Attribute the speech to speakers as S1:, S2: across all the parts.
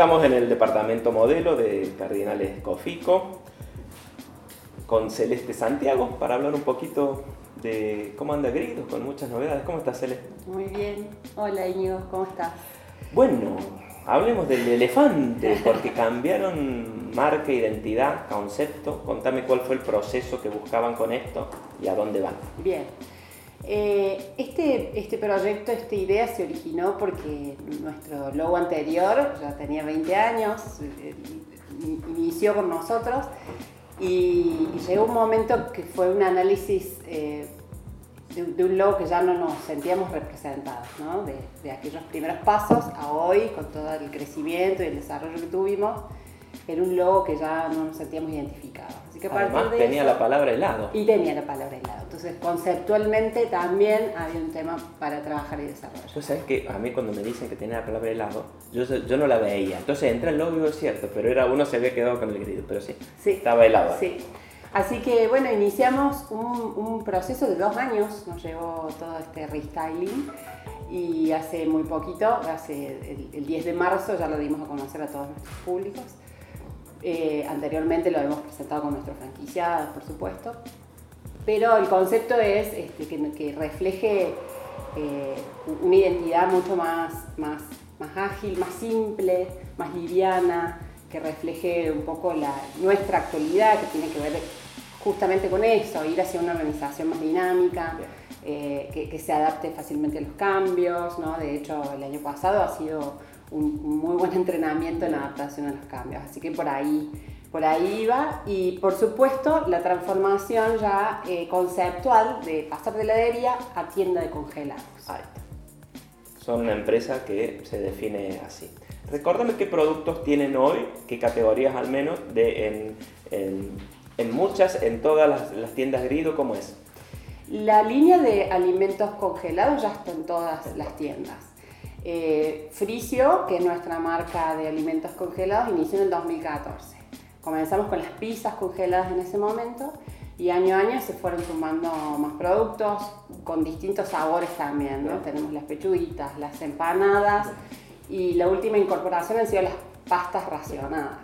S1: Estamos en el departamento modelo de Cardinales Cofico con Celeste Santiago para hablar un poquito de cómo anda Grido, con muchas novedades. ¿Cómo estás, Celeste?
S2: Muy bien. Hola, Íñigo, ¿cómo estás?
S1: Bueno, hablemos del elefante, porque cambiaron marca, identidad, concepto. Contame cuál fue el proceso que buscaban con esto y a dónde van.
S2: Bien. Eh, este, este proyecto, esta idea se originó porque nuestro logo anterior ya tenía 20 años, eh, inició con nosotros y, llegó un momento que fue un análisis eh, de, un logo que ya no nos sentíamos representados, ¿no? de, de aquellos primeros pasos a hoy, con todo el crecimiento y el desarrollo que tuvimos era un logo que ya no nos sentíamos identificados.
S1: Así que Además, tenía la palabra helado.
S2: Y tenía la palabra helado. Entonces, conceptualmente también había un tema para trabajar y desarrollar.
S1: Tú sabes que a mí cuando me dicen que tenía la palabra helado, yo, yo no la veía. Entonces entra el logo es cierto, pero era uno se había quedado con el grito, pero sí, sí. estaba helado.
S2: Sí. Así que bueno, iniciamos un, un, proceso de dos años, nos llevó todo este restyling y hace muy poquito, hace el, el 10 de marzo ya lo dimos a conocer a todos nuestros públicos. Eh, anteriormente lo hemos presentado con nuestros franquiciados, por supuesto. Pero el concepto es este, que, refleje eh, una identidad mucho más, más, más ágil, más simple, más liviana, que refleje un poco la, nuestra actualidad, que tiene que ver justamente con eso, ir hacia una organización más dinámica, eh, que, que, se adapte fácilmente a los cambios. ¿no? De hecho, el año pasado ha sido un, muy buen entrenamiento en adaptación a los cambios. Así que por ahí, por ahí iba. Y por supuesto, la transformación ya eh, conceptual de pasar de heladería a tienda de congelados.
S1: Son una empresa que se define así. Recuérdame qué productos tienen hoy, qué categorías al menos, de, en, en, muchas, en todas las, las tiendas Grido, ¿cómo es?
S2: La línea de alimentos congelados ya está en todas las tiendas. Eh, Fricio, que es nuestra marca de alimentos congelados, inició en el 2014. Comenzamos con las pizzas congeladas en ese momento y año a año se fueron sumando más productos con distintos sabores también. Tenemos las pechuguitas, las empanadas y la última incorporación han sido las pastas racionadas.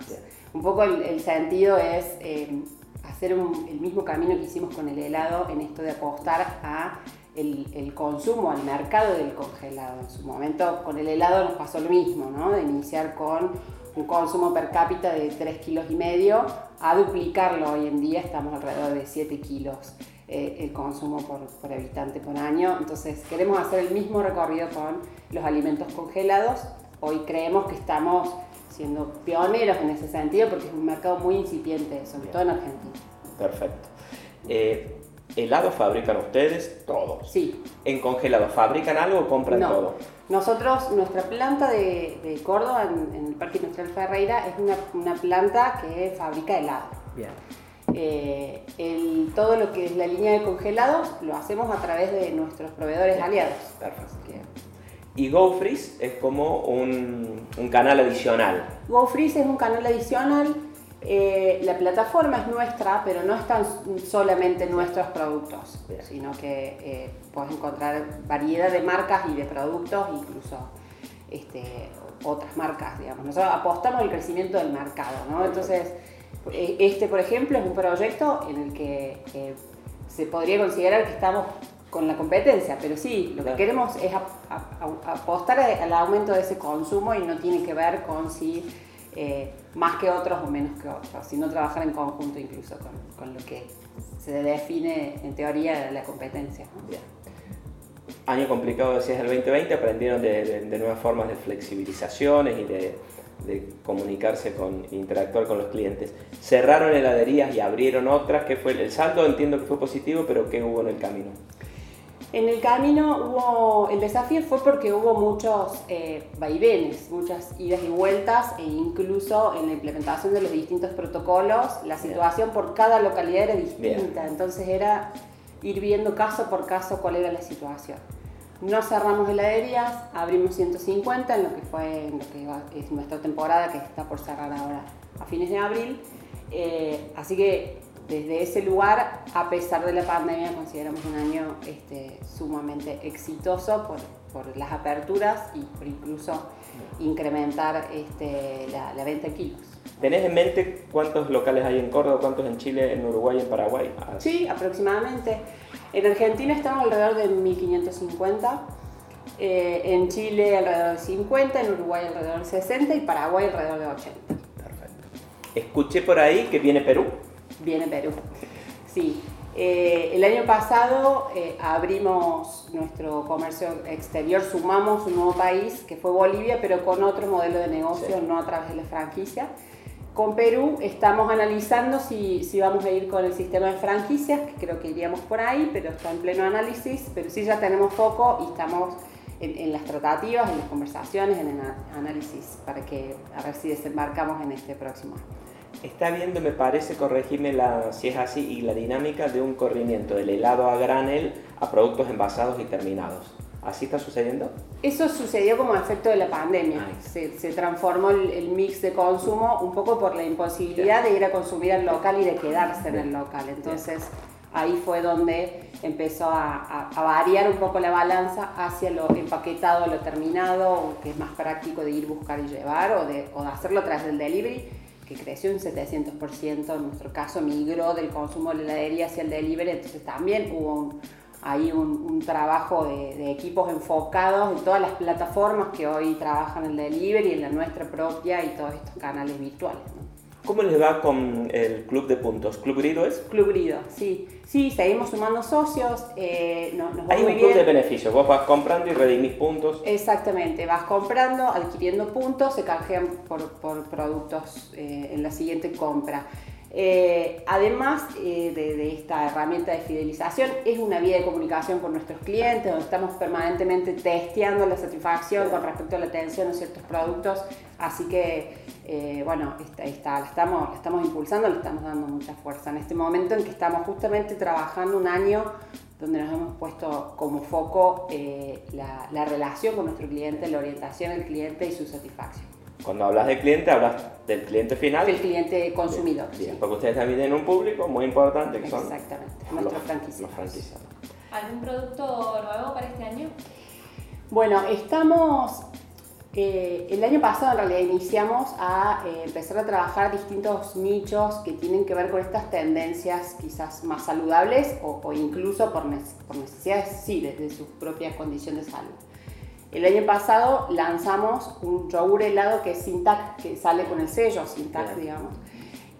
S2: Un poco el, sentido es eh, hacer el mismo camino que hicimos con el helado en esto de apostar a el, consumo al mercado del congelado. En su momento con el helado nos pasó lo mismo, ¿no? de iniciar con un consumo per cápita de 3 kilos y medio a duplicarlo. Hoy en día estamos alrededor de 7 kilos eh, el consumo por, por, habitante por año. Entonces queremos hacer el mismo recorrido con los alimentos congelados. Hoy creemos que estamos siendo pioneros en ese sentido porque es un mercado muy incipiente, sobre todo en Argentina.
S1: Perfecto. Eh, ¿Helado fabrican ustedes? Todo.
S2: Sí.
S1: ¿En congelado fabrican algo o compran
S2: no.
S1: todo?
S2: Nosotros, nuestra planta de, Córdoba, en, el Parque Industrial Ferreira, es una, planta que fabrica helado.
S1: Bien.
S2: Eh, todo lo que es la línea de congelados lo hacemos a través de nuestros proveedores aliados.
S1: Perfecto. Y GoFreeze es como un, un canal adicional.
S2: GoFreeze es un canal adicional eh, la plataforma es nuestra, pero no están solamente nuestros productos, sino que eh, puedes encontrar variedad de marcas y de productos, incluso este, otras marcas, digamos. Nosotros apostamos al crecimiento del mercado, ¿no? Entonces, e, este, por ejemplo, es un proyecto en el que se podría considerar que estamos con la competencia, pero sí, lo que queremos es apostar al aumento de ese consumo y no tiene que ver con si eh, más que otros o menos que otros, sino trabajar en conjunto incluso con, lo que se define en teoría la competencia.
S1: Año complicado, decías, el 2020, aprendieron de, nuevas formas de flexibilizaciones y de, comunicarse con, interactuar con los clientes. Cerraron heladerías y abrieron otras, ¿qué fue el saldo? Entiendo que fue positivo, pero ¿qué hubo en el camino?
S2: En el camino hubo, el desafío fue porque hubo muchos eh, vaivenes, muchas idas y vueltas e incluso en la implementación de los distintos protocolos, la situación por cada localidad era distinta, entonces era ir viendo caso por caso cuál era la situación. No cerramos heladerías, abrimos 150 en lo que fue en lo que es nuestra temporada que está por cerrar ahora a fines de abril. Eh, así que desde ese lugar, a pesar de la pandemia, consideramos un año este, sumamente exitoso por, por las aperturas y por incluso incrementar este, la, la venta de kilos.
S1: ¿Tenés en mente cuántos locales hay en Córdoba, cuántos en Chile, en Uruguay en Paraguay?
S2: Ah, sí, aproximadamente. En Argentina estamos alrededor de 1550, eh, en Chile alrededor de 50, en Uruguay alrededor de 60 y Paraguay alrededor de 80.
S1: Perfecto. Escuché por ahí que viene Perú.
S2: Viene Perú, sí. Eh, el año pasado eh, abrimos nuestro comercio exterior, sumamos un nuevo país que fue Bolivia, pero con otro modelo de negocio, no a través de la franquicia. Con Perú estamos analizando si, si, vamos a ir con el sistema de franquicias, que creo que iríamos por ahí, pero está en pleno análisis, pero sí ya tenemos foco y estamos en, en las tratativas, en las conversaciones, en el análisis, para que a ver si desembarcamos en este próximo año.
S1: Está viendo, me parece, corregirme la, si es así, y la dinámica de un corrimiento del helado a granel a productos envasados y terminados. ¿Así está sucediendo?
S2: Eso sucedió como efecto de la pandemia. Se, transformó el, mix de consumo un poco por la imposibilidad de ir a consumir al local y de quedarse en el local. Entonces ahí fue donde empezó a, variar un poco la balanza hacia lo empaquetado, lo terminado, que es más práctico de ir buscar y llevar o de, o de hacerlo tras del delivery que creció un 700%, en nuestro caso migró del consumo de la heladería hacia el delivery, entonces también hubo un, hay un, trabajo de, equipos enfocados en todas las plataformas que hoy trabajan el delivery, en la nuestra propia y todos estos canales virtuales.
S1: ¿Cómo les va con el club de puntos? ¿Club Grido es?
S2: Club Grido, sí. Sí, seguimos sumando socios. Eh,
S1: Hay un club de beneficios. Vos vas comprando y redimís puntos.
S2: Exactamente. Vas comprando, adquiriendo puntos, se canjean por, por productos eh, en la siguiente compra. Eh, además eh, de, esta herramienta de fidelización, es una vía de comunicación con nuestros clientes, donde estamos permanentemente testeando la satisfacción con respecto a la atención a ciertos productos. Así que, eh, bueno, la, estamos, impulsando, le estamos dando mucha fuerza en este momento en que estamos justamente trabajando un año donde nos hemos puesto como foco la, la relación con nuestro cliente, la orientación al cliente y su satisfacción.
S1: Cuando hablas de cliente, hablas del cliente final.
S2: Del cliente consumidor.
S1: Bien, porque ustedes también tienen un público muy importante
S2: que son Exactamente, nuestros franquiciados.
S3: ¿Algún producto nuevo para este año?
S2: Bueno, estamos. Eh, el año pasado en realidad iniciamos a eh, empezar a trabajar distintos nichos que tienen que ver con estas tendencias quizás más saludables o, incluso por, necesidades, sí, de, de su propia condición de salud. El año pasado lanzamos un yogur helado que es Sintac, que sale con el sello Sintac, digamos.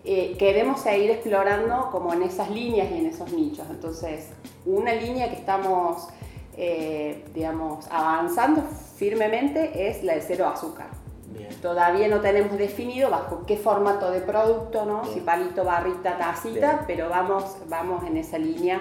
S2: Eh, queremos seguir explorando como en esas líneas y en esos nichos. Entonces, una línea que estamos, eh, digamos, avanzando firmemente es la de cero azúcar. Todavía no tenemos definido bajo qué formato de producto, ¿no? Si palito, barrita, tacita, pero vamos, vamos en esa línea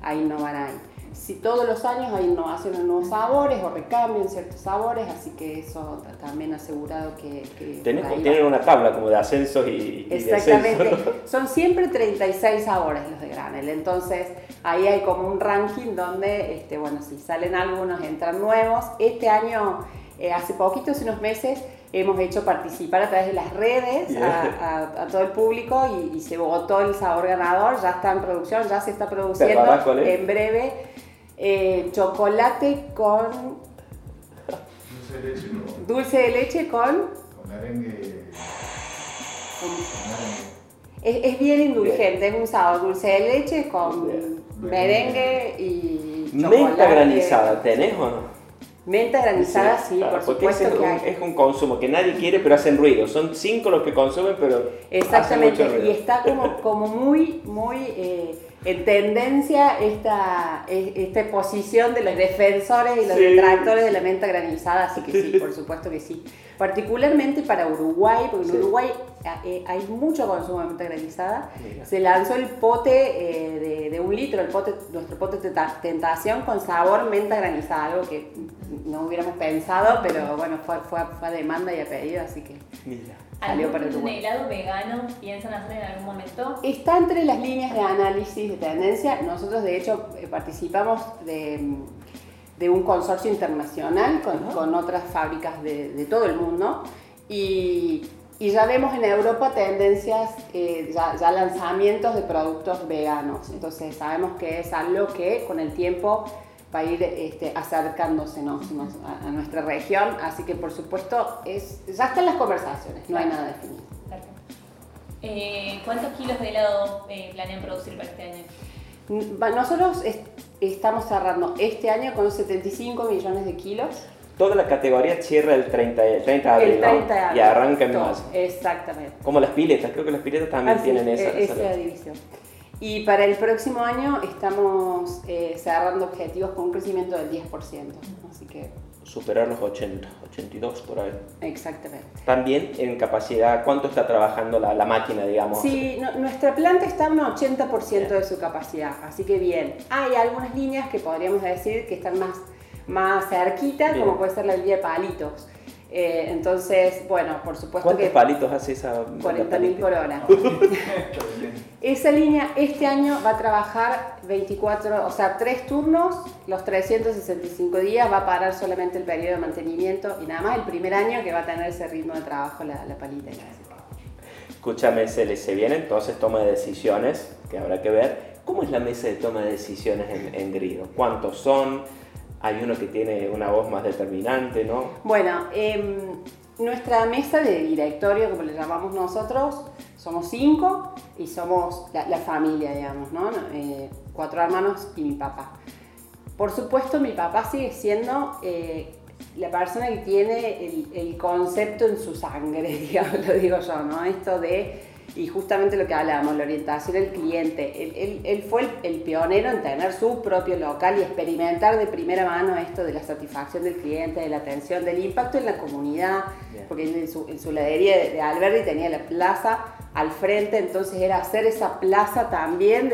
S2: a innovar ahí si todos los años hay innovación en nuevos sabores o recambian ciertos sabores, así que eso también asegurado que...
S1: tienen una tabla como de ascensos y,
S2: Exactamente, son siempre 36 sabores los de granel, entonces ahí hay como un ranking donde, este, bueno, si salen algunos, entran nuevos. Este año, eh, hace poquitos, unos meses, hemos hecho participar a través de las redes a, todo el público y, se votó el sabor ganador, ya está en producción, ya se está produciendo en breve. Eh, chocolate con...
S4: Dulce de leche con...
S2: Dulce de leche con...
S4: Con merengue...
S2: Es, bien indulgente, es un sabor dulce de leche con merengue y chocolate.
S1: Menta granizada, ¿tenés o no?
S2: Menta granizada, sí, por supuesto
S1: es,
S2: que
S1: hay. Es un consumo que nadie quiere, pero hacen ruido. Son cinco los que consumen, pero.
S2: Exactamente,
S1: hacen mucho
S2: ruido. y está como, como muy, muy eh, en tendencia esta, esta posición de los defensores y los detractores de la menta granizada, así que sí, por supuesto que sí. Particularmente para Uruguay, porque en Uruguay eh, hay mucho consumo de menta granizada. Se lanzó el pote eh, de, un litro, el pote, nuestro pote de tentación con sabor menta granizada, algo que no hubiéramos pensado, pero bueno, fue, fue, fue a demanda y a pedido, así que...
S3: Mira. ¿Algún helado vegano piensan hacer en algún momento?
S2: Está entre las líneas de análisis de tendencia. Nosotros, de hecho, eh, participamos de, de un consorcio internacional con, con otras fábricas de, de, todo el mundo y, y, ya vemos en Europa tendencias, eh, ya, ya, lanzamientos de productos veganos. Entonces, sabemos que es algo que con el tiempo va a ir este, acercándose a, nuestra región, así que por supuesto es, ya están las conversaciones, no hay nada definido.
S3: Eh, ¿Cuántos kilos de helado eh, planean producir para este año?
S2: Mm, nosotros estamos cerrando este año con 75 millones de kilos.
S1: Toda la categoría cierra el 30, el 30 de abril, y arranca en marzo.
S2: Exactamente.
S1: Como las piletas, creo que las piletas también tienen esa,
S2: e-, esa división. Y para el próximo año estamos eh, cerrando objetivos con un crecimiento del 10%. Así que
S1: superar los 80, 82 por ahí.
S2: Exactamente.
S1: También en capacidad, ¿cuánto está trabajando la, la máquina, digamos?
S2: Sí, nuestra planta está en un 80% de su capacidad, así que bien. Hay algunas líneas que podríamos decir que están más, más cerquitas, como puede ser la línea de palitos. Eh, entonces, bueno, por supuesto
S1: ¿Cuántos palitos hace esa
S2: 40.000 por hora. esa línea este año va a trabajar 24, o sea, tres turnos, los 365 días, va a parar solamente el periodo de mantenimiento y nada más el primer año que va a tener ese ritmo de trabajo la, la palita.
S1: Escúchame, se, se viene entonces toma de decisiones, que habrá que ver. ¿Cómo es la mesa de toma de decisiones en, en Grido? ¿Cuántos son? Hay uno que tiene una voz más determinante, ¿no?
S2: Bueno, em, nuestra mesa de directorio, como le llamamos nosotros, somos cinco y somos la, familia, digamos, ¿no? Eh, cuatro hermanos y mi papá. Por supuesto, mi papá sigue siendo eh, la persona que tiene el, el, concepto en su sangre, digamos, lo digo yo, ¿no? Esto de y justamente lo que hablábamos, la orientación del cliente. Él, fue el, pionero en tener su propio local y experimentar de primera mano esto de la satisfacción del cliente, de la atención, del impacto en la comunidad, porque en su, en su ladería de, Alberti tenía la plaza al frente, entonces era hacer esa plaza también,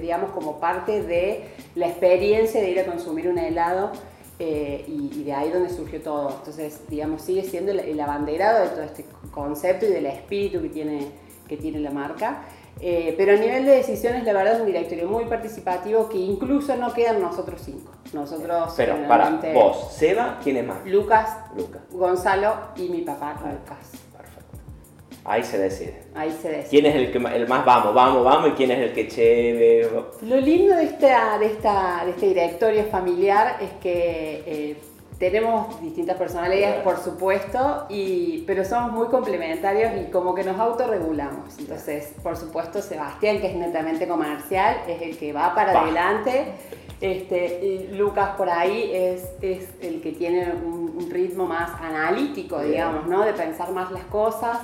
S2: digamos, como parte de la experiencia de ir a consumir un helado. Eh, y, de ahí donde surgió todo. Entonces, digamos, sigue siendo el, el abanderado de todo este concepto y del espíritu que tiene que tiene la marca. Eh, pero a nivel de decisiones, la verdad es un directorio muy participativo que incluso no quedan nosotros cinco. Nosotros.
S1: Pero para vos, Seba, ¿quién es más?
S2: Lucas, Lucas, Gonzalo y mi papá, Lucas.
S1: Perfecto. Ahí se decide.
S2: Ahí se decide.
S1: ¿Quién es el, que, el más vamos, vamos, vamos y quién es el que chévere?
S2: Lo lindo de, esta, de, esta, de este directorio familiar es que. Eh, tenemos distintas personalidades, por supuesto, y, pero somos muy complementarios y como que nos autorregulamos. Entonces, por supuesto, Sebastián, que es netamente comercial, es el que va para adelante. Este, y Lucas por ahí es, es el que tiene un, ritmo más analítico, digamos, ¿no? De pensar más las cosas.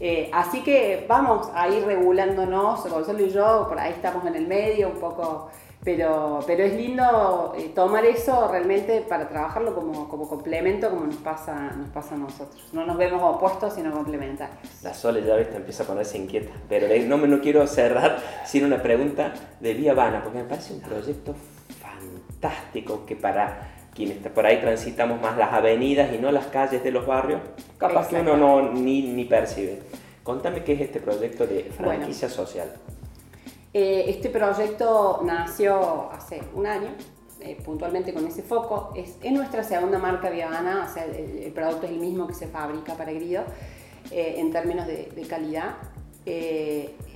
S2: Eh, así que vamos a ir regulándonos, Gonzalo y yo, por ahí estamos en el medio, un poco pero, pero es lindo eh, tomar eso realmente para trabajarlo como, como, complemento, como nos pasa, nos pasa a nosotros. No nos vemos opuestos, sino complementarios.
S1: La Sole ya ¿viste? empieza a ponerse inquieta, pero no, me, no quiero cerrar sin una pregunta de Vía Vana, porque me parece un proyecto fantástico que para quienes por ahí transitamos más las avenidas y no las calles de los barrios, capaz que uno no ni, ni percibe. Contame qué es este proyecto de franquicia social.
S2: Eh, este proyecto nació hace un año, eh, puntualmente con ese foco. Es, nuestra segunda marca Viavana, el, producto es el mismo que se fabrica para Grido eh, en términos de, calidad.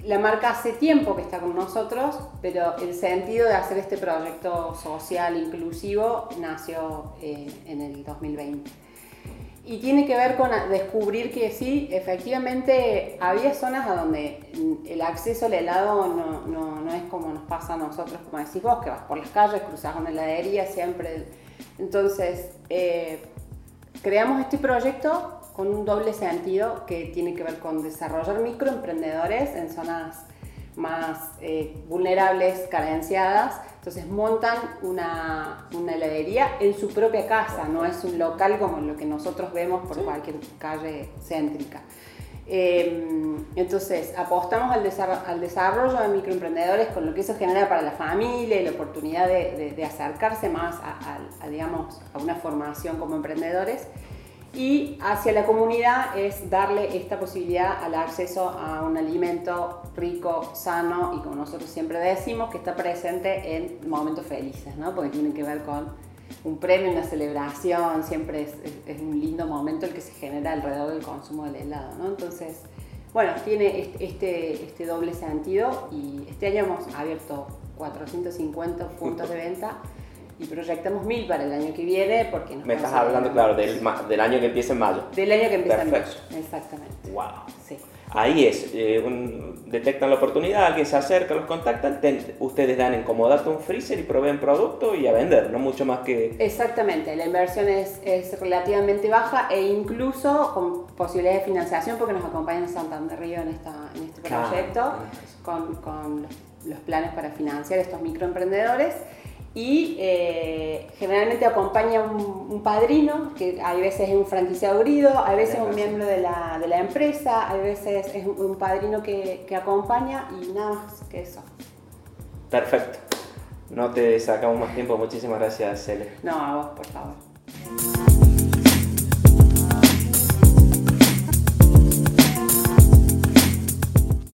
S2: la marca hace tiempo que está con nosotros, pero el sentido de hacer este proyecto social inclusivo nació en el 2020. Y tiene que ver con descubrir que sí, efectivamente había zonas a donde el acceso al helado no, no, no, es como nos pasa a nosotros, como decís vos, que vas por las calles, cruzas una heladería siempre. Entonces, eh, creamos este proyecto con un doble sentido que tiene que ver con desarrollar microemprendedores en zonas más eh, vulnerables, carenciadas, entonces montan una, una, heladería en su propia casa, no es un local como lo que nosotros vemos por cualquier calle céntrica. Em, entonces, apostamos al, al, desarrollo de microemprendedores con lo que eso genera para la familia y la oportunidad de, de, acercarse más a, digamos, a una formación como emprendedores y hacia la comunidad es darle esta posibilidad al acceso a un alimento rico, sano y como nosotros siempre decimos, que está presente en momentos felices, ¿no? porque tiene que ver con un premio, una celebración, siempre es, un lindo momento el que se genera alrededor del consumo del helado. ¿no? Entonces, bueno, tiene este, este doble sentido y este año hemos abierto 450 puntos de venta y proyectamos mil para el año que viene porque nos
S1: Me estás hablando, claro, del, del año que empieza en mayo.
S2: Del año que empieza en
S1: Perfecto.
S2: mayo, exactamente.
S1: Wow.
S2: Sí.
S1: Ahí es, eh, un- detectan la oportunidad, alguien se acerca, los contactan, ten- ustedes dan en comodato un freezer y proveen producto y a vender, no mucho más que...
S2: Exactamente, la inversión es, es relativamente baja e incluso con posibilidades de financiación porque nos acompaña Santander Río en, esta, en este
S1: Claro,
S2: proyecto
S1: tenés
S2: con, con los planes para financiar estos microemprendedores y eh, generalmente acompaña un, un padrino, que hay veces es un franquiciado grido, hay veces un
S1: Tenés razón.
S2: miembro de la, de la empresa, hay veces es un, un padrino que, que acompaña y nada más que eso.
S1: Perfecto. No te sacamos más tiempo, muchísimas gracias, Cele.
S2: No, a vos, por favor.